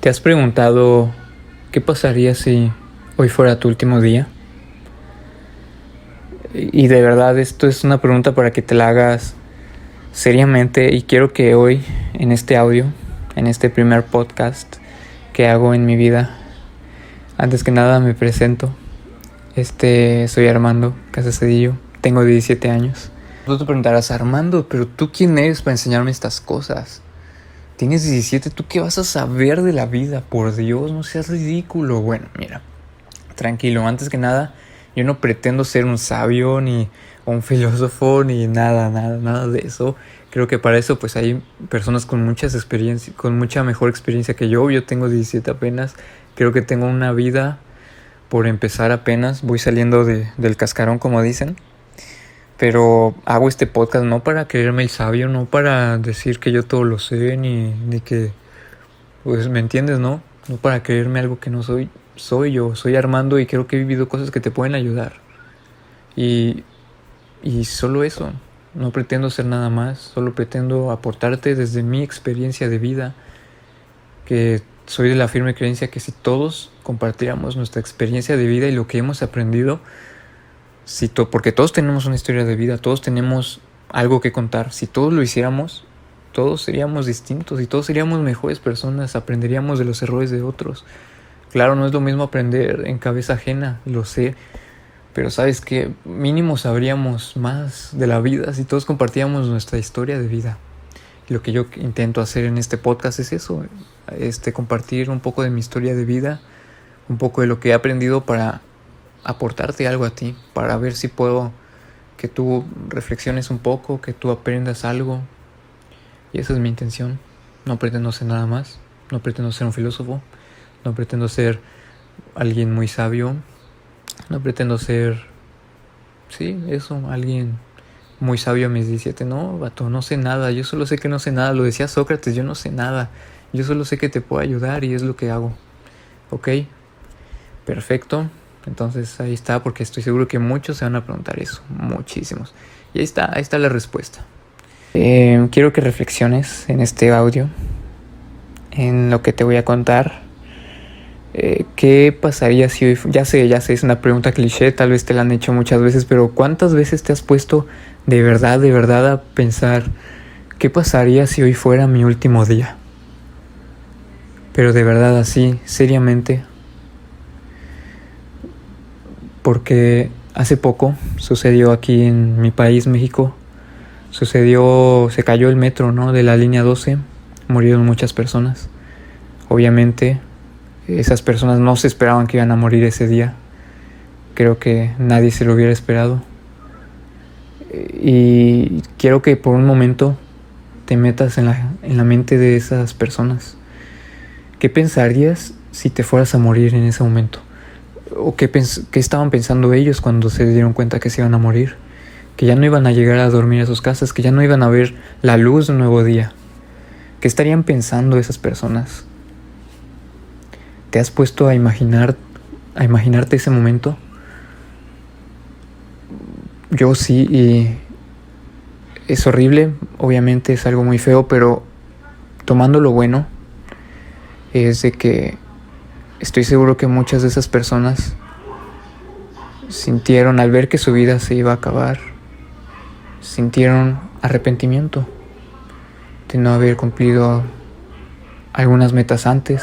¿Te has preguntado qué pasaría si hoy fuera tu último día? Y de verdad esto es una pregunta para que te la hagas seriamente y quiero que hoy en este audio, en este primer podcast que hago en mi vida, antes que nada me presento. Este soy Armando Casacedillo, tengo 17 años. Tú te preguntarás, Armando, pero tú quién eres para enseñarme estas cosas? Tienes 17, ¿tú qué vas a saber de la vida? Por Dios, no seas ridículo. Bueno, mira, tranquilo, antes que nada, yo no pretendo ser un sabio ni un filósofo ni nada, nada, nada de eso. Creo que para eso pues hay personas con muchas experiencias, con mucha mejor experiencia que yo. Yo tengo 17 apenas. Creo que tengo una vida por empezar apenas. Voy saliendo de, del cascarón como dicen. Pero hago este podcast no para creerme el sabio, no para decir que yo todo lo sé, ni, ni que, pues, ¿me entiendes, no? No para creerme algo que no soy. Soy yo, soy Armando y creo que he vivido cosas que te pueden ayudar. Y, y solo eso, no pretendo ser nada más, solo pretendo aportarte desde mi experiencia de vida, que soy de la firme creencia que si todos compartiéramos nuestra experiencia de vida y lo que hemos aprendido, si porque todos tenemos una historia de vida, todos tenemos algo que contar. Si todos lo hiciéramos, todos seríamos distintos y todos seríamos mejores personas, aprenderíamos de los errores de otros. Claro, no es lo mismo aprender en cabeza ajena, lo sé, pero sabes que mínimo sabríamos más de la vida si todos compartíamos nuestra historia de vida. Lo que yo intento hacer en este podcast es eso, este compartir un poco de mi historia de vida, un poco de lo que he aprendido para aportarte algo a ti, para ver si puedo que tú reflexiones un poco, que tú aprendas algo. Y esa es mi intención. No pretendo ser nada más, no pretendo ser un filósofo, no pretendo ser alguien muy sabio, no pretendo ser, sí, eso, alguien muy sabio a mis 17. No, vato, no sé nada, yo solo sé que no sé nada. Lo decía Sócrates, yo no sé nada. Yo solo sé que te puedo ayudar y es lo que hago. ¿Ok? Perfecto. Entonces ahí está, porque estoy seguro que muchos se van a preguntar eso, muchísimos. Y ahí está, ahí está la respuesta. Eh, quiero que reflexiones en este audio, en lo que te voy a contar. Eh, ¿Qué pasaría si hoy, ya sé, ya sé, es una pregunta cliché, tal vez te la han hecho muchas veces, pero ¿cuántas veces te has puesto de verdad, de verdad a pensar qué pasaría si hoy fuera mi último día? Pero de verdad así, seriamente, porque hace poco sucedió aquí en mi país, México, sucedió, se cayó el metro, ¿no? De la línea 12, murieron muchas personas. Obviamente, esas personas no se esperaban que iban a morir ese día. Creo que nadie se lo hubiera esperado. Y quiero que por un momento te metas en la, en la mente de esas personas. ¿Qué pensarías si te fueras a morir en ese momento? O qué, estaban pensando ellos cuando se dieron cuenta que se iban a morir, que ya no iban a llegar a dormir a sus casas, que ya no iban a ver la luz de un nuevo día. ¿Qué estarían pensando esas personas? ¿Te has puesto a imaginar a imaginarte ese momento? Yo sí y es horrible, obviamente es algo muy feo, pero tomando lo bueno es de que Estoy seguro que muchas de esas personas sintieron al ver que su vida se iba a acabar, sintieron arrepentimiento de no haber cumplido algunas metas antes,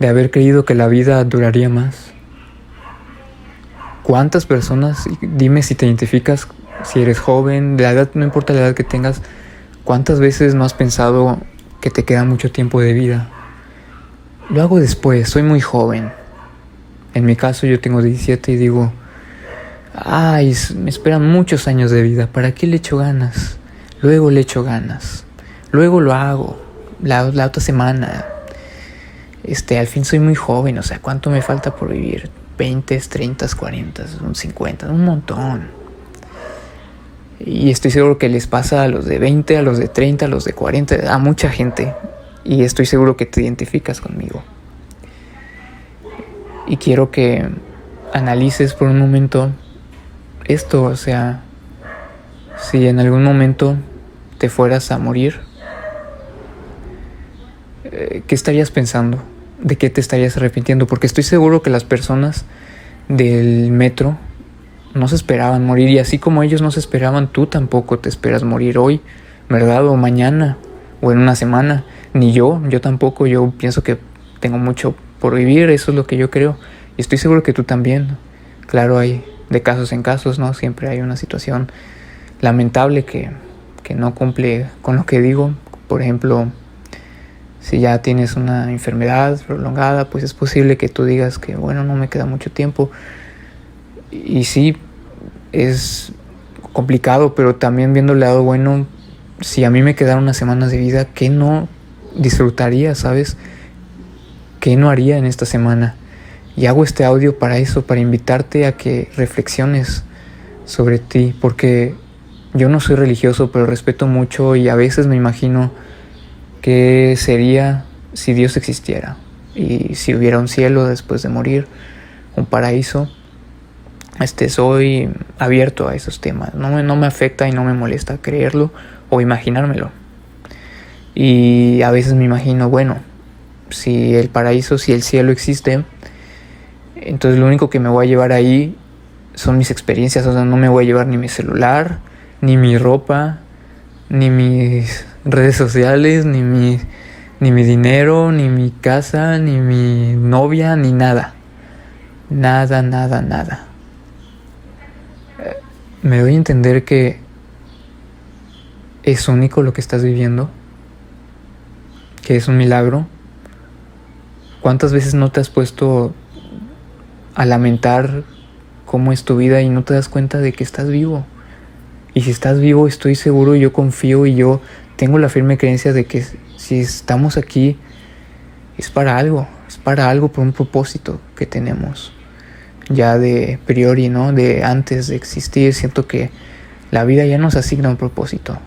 de haber creído que la vida duraría más. ¿Cuántas personas, dime si te identificas, si eres joven, de la edad, no importa la edad que tengas, cuántas veces no has pensado que te queda mucho tiempo de vida? Lo hago después, soy muy joven. En mi caso yo tengo 17 y digo, ay, me esperan muchos años de vida, ¿para qué le echo ganas? Luego le echo ganas, luego lo hago, la, la otra semana. Este, al fin soy muy joven, o sea, ¿cuánto me falta por vivir? 20, 30, 40, un 50, un montón. Y estoy seguro que les pasa a los de 20, a los de 30, a los de 40, a mucha gente y estoy seguro que te identificas conmigo. Y quiero que analices por un momento esto, o sea, si en algún momento te fueras a morir, eh, ¿qué estarías pensando? ¿De qué te estarías arrepintiendo? Porque estoy seguro que las personas del metro no se esperaban morir y así como ellos no se esperaban, tú tampoco te esperas morir hoy, ¿verdad? O mañana, o en una semana. Ni yo, yo tampoco, yo pienso que tengo mucho por vivir, eso es lo que yo creo. Y estoy seguro que tú también. Claro, hay de casos en casos, ¿no? Siempre hay una situación lamentable que, que no cumple con lo que digo. Por ejemplo, si ya tienes una enfermedad prolongada, pues es posible que tú digas que, bueno, no me queda mucho tiempo. Y sí, es complicado, pero también viendo el lado bueno, si a mí me quedaron unas semanas de vida, ¿qué no disfrutaría, sabes? ¿Qué no haría en esta semana? Y hago este audio para eso, para invitarte a que reflexiones sobre ti, porque yo no soy religioso, pero respeto mucho y a veces me imagino qué sería si Dios existiera y si hubiera un cielo después de morir, un paraíso. Este, soy abierto a esos temas. No me, no me afecta y no me molesta creerlo o imaginármelo. Y a veces me imagino, bueno, si el paraíso, si el cielo existe, entonces lo único que me voy a llevar ahí son mis experiencias. O sea, no me voy a llevar ni mi celular, ni mi ropa, ni mis redes sociales, ni mi, ni mi dinero, ni mi casa, ni mi novia, ni nada. Nada, nada, nada. Eh, me doy a entender que es único lo que estás viviendo, que es un milagro. ¿Cuántas veces no te has puesto a lamentar cómo es tu vida y no te das cuenta de que estás vivo? Y si estás vivo, estoy seguro, yo confío y yo tengo la firme creencia de que si estamos aquí es para algo, es para algo, por un propósito que tenemos. Ya de priori, ¿no? De antes de existir, siento que la vida ya nos asigna un propósito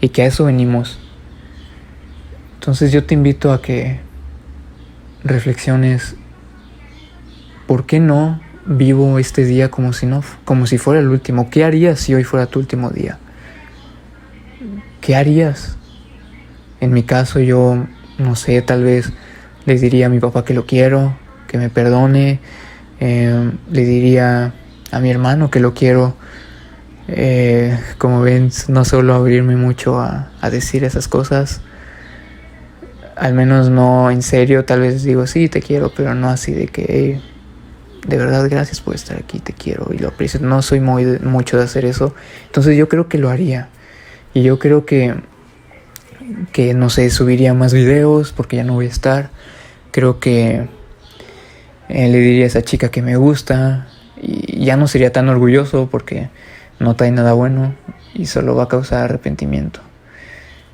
y que a eso venimos. Entonces yo te invito a que reflexiones, ¿por qué no vivo este día como si no, como si fuera el último. ¿Qué harías si hoy fuera tu último día? ¿Qué harías? En mi caso yo, no sé, tal vez le diría a mi papá que lo quiero, que me perdone, eh, le diría a mi hermano que lo quiero. Eh, como ven, no solo abrirme mucho a, a decir esas cosas, al menos no en serio, tal vez digo sí, te quiero, pero no así de que de verdad gracias por estar aquí, te quiero y lo aprecio. No soy muy mucho de hacer eso, entonces yo creo que lo haría. Y yo creo que, que no sé, subiría más videos porque ya no voy a estar. Creo que eh, le diría a esa chica que me gusta y ya no sería tan orgulloso porque no trae nada bueno y solo va a causar arrepentimiento.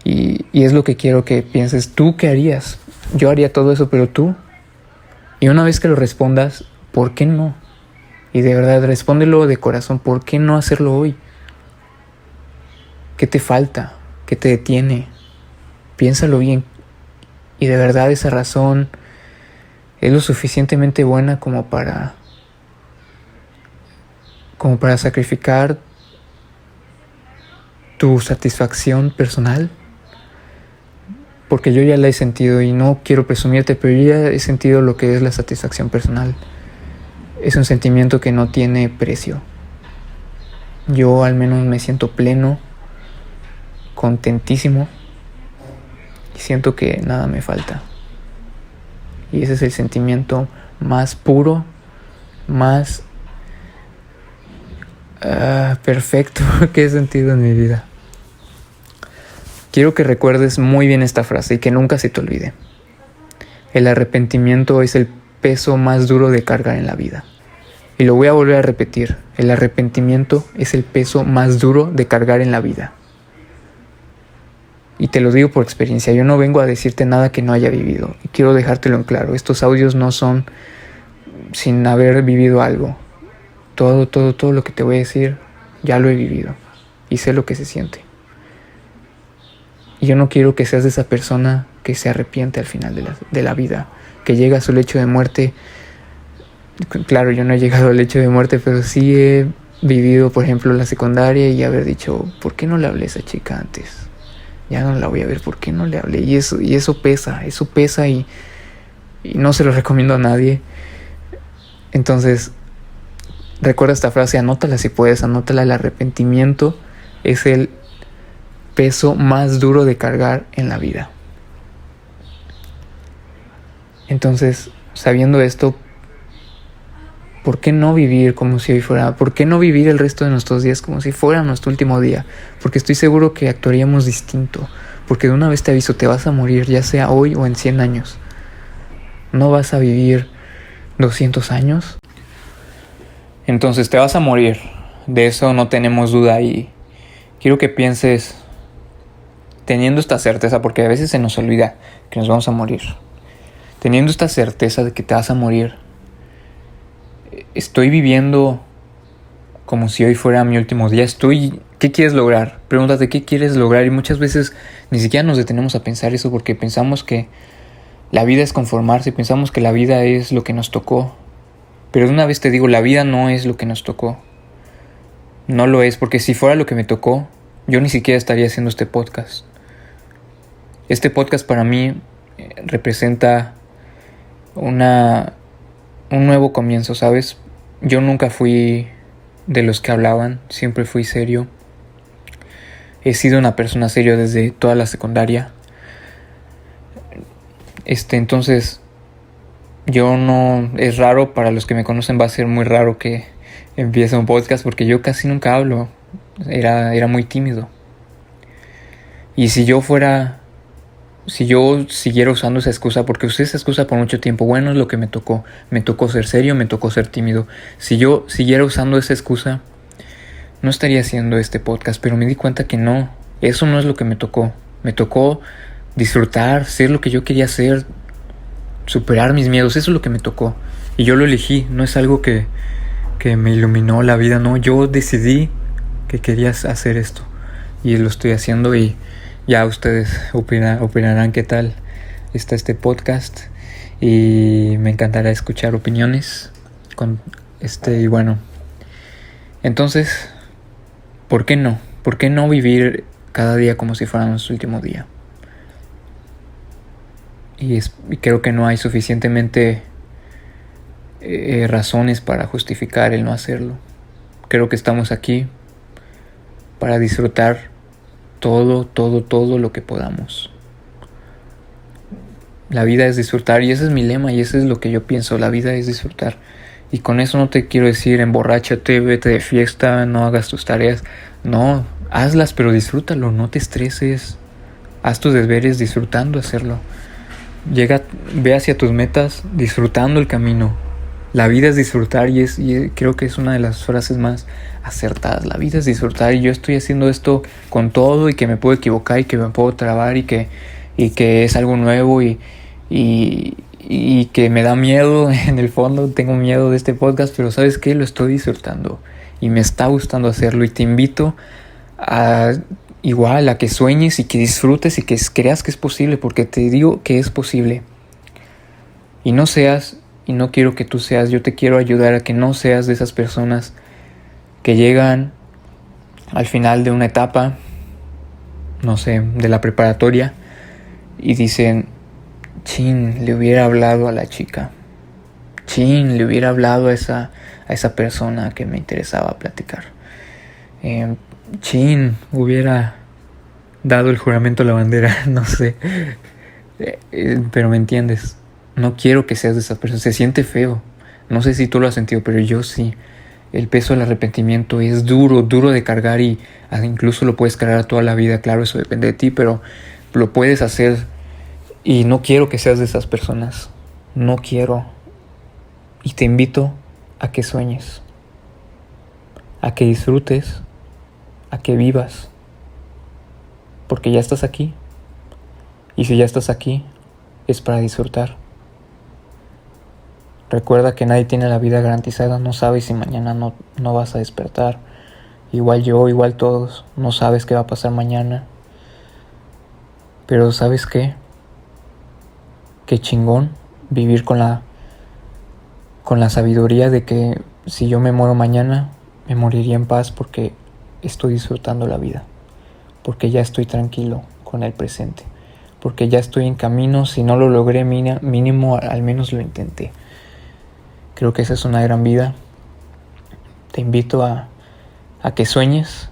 Y, es lo que quiero que pienses, ¿tú qué harías? Yo haría todo eso, pero tú. Y una vez que lo respondas, ¿Por qué no? Y de verdad, respóndelo de corazón, ¿por qué no hacerlo hoy? ¿Qué te falta? ¿Qué te detiene? Piénsalo bien. Y de verdad esa razón es lo suficientemente buena como para como para sacrificar tu satisfacción personal. Porque yo ya la he sentido y no quiero presumirte, pero yo ya he sentido lo que es la satisfacción personal es un sentimiento que no tiene precio. Yo al menos me siento pleno, contentísimo y siento que nada me falta. Y ese es el sentimiento más puro, más uh, perfecto que he sentido en mi vida. Quiero que recuerdes muy bien esta frase y que nunca se te olvide. El arrepentimiento es el peso más duro de cargar en la vida. Y lo voy a volver a repetir, el arrepentimiento es el peso más duro de cargar en la vida. Y te lo digo por experiencia, yo no vengo a decirte nada que no haya vivido. Y quiero dejártelo en claro, estos audios no son sin haber vivido algo. Todo, todo, todo lo que te voy a decir, ya lo he vivido. Y sé lo que se siente. Y yo no quiero que seas de esa persona que se arrepiente al final de la, de la vida, que llega a su lecho de muerte claro, yo no he llegado al hecho de muerte, pero sí he vivido, por ejemplo, la secundaria y haber dicho, ¿por qué no le hablé a esa chica antes? ya no la voy a ver, ¿por qué no le hablé? Y eso, y eso pesa, eso pesa y no se lo recomiendo a nadie. Entonces, recuerda esta frase, anótala si puedes, anótala, el arrepentimiento es el peso más duro de cargar en la vida. Entonces, sabiendo esto, ¿por qué no vivir como si hoy fuera? ¿Por qué no vivir el resto de nuestros días como si fuera nuestro último día? Porque estoy seguro que actuaríamos distinto. Porque de una vez te aviso, te vas a morir, ya sea hoy o en 100 años. No vas a vivir 200 años. Entonces te vas a morir. De eso no tenemos duda y quiero que pienses teniendo esta certeza, porque a veces se nos olvida que nos vamos a morir. Teniendo esta certeza de que te vas a morir, estoy viviendo como si hoy fuera mi último día. Estoy, ¿qué quieres lograr? Pregúntate qué quieres lograr y muchas veces ni siquiera nos detenemos a pensar eso porque pensamos que la vida es conformarse, pensamos que la vida es lo que nos tocó. Pero de una vez te digo, la vida no es lo que nos tocó. No lo es, porque si fuera lo que me tocó, yo ni siquiera estaría haciendo este podcast. Este podcast para mí eh, representa una un nuevo comienzo, ¿sabes? Yo nunca fui de los que hablaban, siempre fui serio. He sido una persona seria desde toda la secundaria. Este, entonces yo no es raro para los que me conocen va a ser muy raro que empiece un podcast porque yo casi nunca hablo. Era era muy tímido. Y si yo fuera si yo siguiera usando esa excusa, porque usé esa excusa por mucho tiempo, bueno, es lo que me tocó, me tocó ser serio, me tocó ser tímido. Si yo siguiera usando esa excusa, no estaría haciendo este podcast, pero me di cuenta que no, eso no es lo que me tocó. Me tocó disfrutar, ser lo que yo quería ser, superar mis miedos, eso es lo que me tocó. Y yo lo elegí, no es algo que, que me iluminó la vida, no, yo decidí que quería hacer esto y lo estoy haciendo y ya ustedes opinarán qué tal está este podcast y me encantará escuchar opiniones con este y bueno entonces ¿por qué no? ¿por qué no vivir cada día como si fuera nuestro último día? Y, creo que no hay suficientemente eh, razones para justificar el no hacerlo. Creo que estamos aquí para disfrutar todo, todo, todo lo que podamos. La vida es disfrutar y ese es mi lema y ese es lo que yo pienso, la vida es disfrutar. Y con eso no te quiero decir emborráchate, vete de fiesta, no hagas tus tareas. No, hazlas pero disfrútalo, no te estreses. Haz tus deberes disfrutando hacerlo. Llega, ve hacia tus metas disfrutando el camino. La vida es disfrutar y, es, y creo que es una de las frases más acertadas. La vida es disfrutar y yo estoy haciendo esto con todo y que me puedo equivocar y que me puedo trabar y que, y que es algo nuevo y, y, y que me da miedo en el fondo, tengo miedo de este podcast, pero sabes que lo estoy disfrutando y me está gustando hacerlo y te invito a igual a que sueñes y que disfrutes y que creas que es posible porque te digo que es posible. Y no seas y no quiero que tú seas, yo te quiero ayudar a que no seas de esas personas que llegan al final de una etapa, no sé, de la preparatoria y dicen, chin, le hubiera hablado a la chica, chin, le hubiera hablado a esa, a esa persona que me interesaba platicar, eh, chin, hubiera dado el juramento a la bandera, no sé, eh, eh, pero me entiendes. No quiero que seas de esa persona. Se siente feo. No sé si tú lo has sentido, pero yo sí. El peso del arrepentimiento es duro, duro de cargar y incluso lo puedes cargar toda la vida. Claro, eso depende de ti, pero lo puedes hacer. Y no quiero que seas de esas personas. No quiero. Y te invito a que sueñes. A que disfrutes. A que vivas. Porque ya estás aquí. Y si ya estás aquí, es para disfrutar. Recuerda que nadie tiene la vida garantizada, no sabes si mañana no, no vas a despertar. Igual yo, igual todos, no sabes qué va a pasar mañana. Pero ¿sabes qué? Qué chingón vivir con la con la sabiduría de que si yo me muero mañana, me moriría en paz porque estoy disfrutando la vida. Porque ya estoy tranquilo con el presente, porque ya estoy en camino, si no lo logré mínimo, al menos lo intenté. Creo que esa es una gran vida. Te invito a, a que sueñes,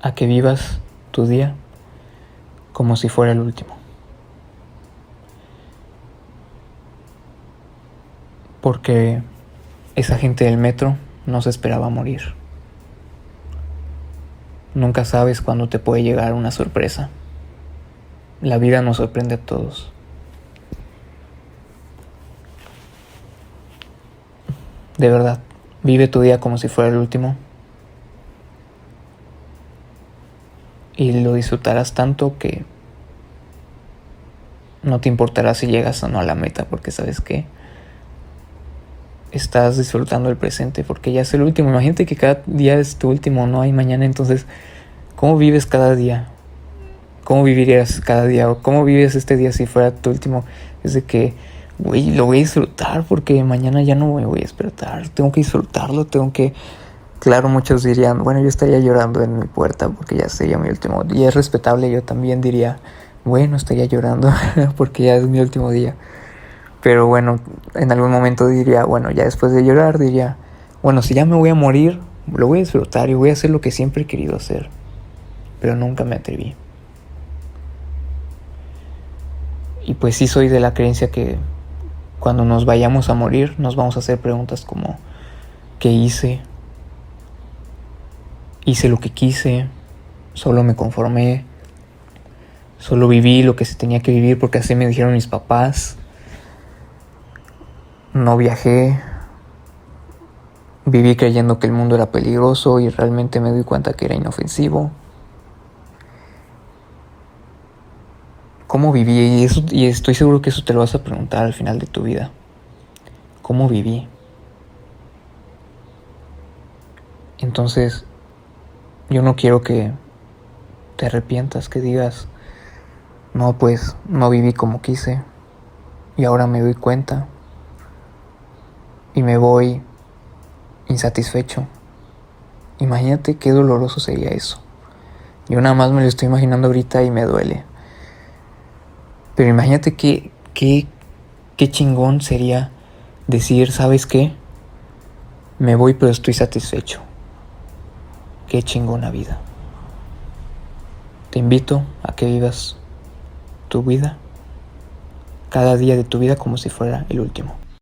a que vivas tu día como si fuera el último. Porque esa gente del metro no se esperaba morir. Nunca sabes cuándo te puede llegar una sorpresa. La vida nos sorprende a todos. De verdad, vive tu día como si fuera el último. Y lo disfrutarás tanto que no te importará si llegas o no a la meta, porque sabes que estás disfrutando el presente, porque ya es el último. Imagínate que cada día es tu último, no hay mañana, entonces, ¿cómo vives cada día? ¿Cómo vivirías cada día? ¿O cómo vives este día si fuera tu último? Es de que, güey, lo voy a disfrutar porque mañana ya no me voy a despertar. Tengo que disfrutarlo, tengo que... Claro, muchos dirían, bueno, yo estaría llorando en mi puerta porque ya sería mi último. Y es respetable, yo también diría, bueno, estaría llorando porque ya es mi último día. Pero bueno, en algún momento diría, bueno, ya después de llorar diría, bueno, si ya me voy a morir, lo voy a disfrutar y voy a hacer lo que siempre he querido hacer. Pero nunca me atreví. Y pues sí soy de la creencia que cuando nos vayamos a morir nos vamos a hacer preguntas como, ¿qué hice? Hice lo que quise, solo me conformé, Solo viví lo que se tenía que vivir porque así me dijeron mis papás. No viajé. Viví creyendo que el mundo era peligroso y realmente me di cuenta que era inofensivo. ¿Cómo viví? Y, eso, y estoy seguro que eso te lo vas a preguntar al final de tu vida. ¿Cómo viví? Entonces, yo no quiero que te arrepientas, que digas, no, pues no viví como quise y ahora me doy cuenta y me voy insatisfecho. Imagínate qué doloroso sería eso. Yo nada más me lo estoy imaginando ahorita y me duele. Pero imagínate qué, qué, qué chingón sería decir, ¿sabes qué? Me voy pero estoy satisfecho. Qué chingona vida. Te invito a que vivas tu vida, cada día de tu vida como si fuera el último.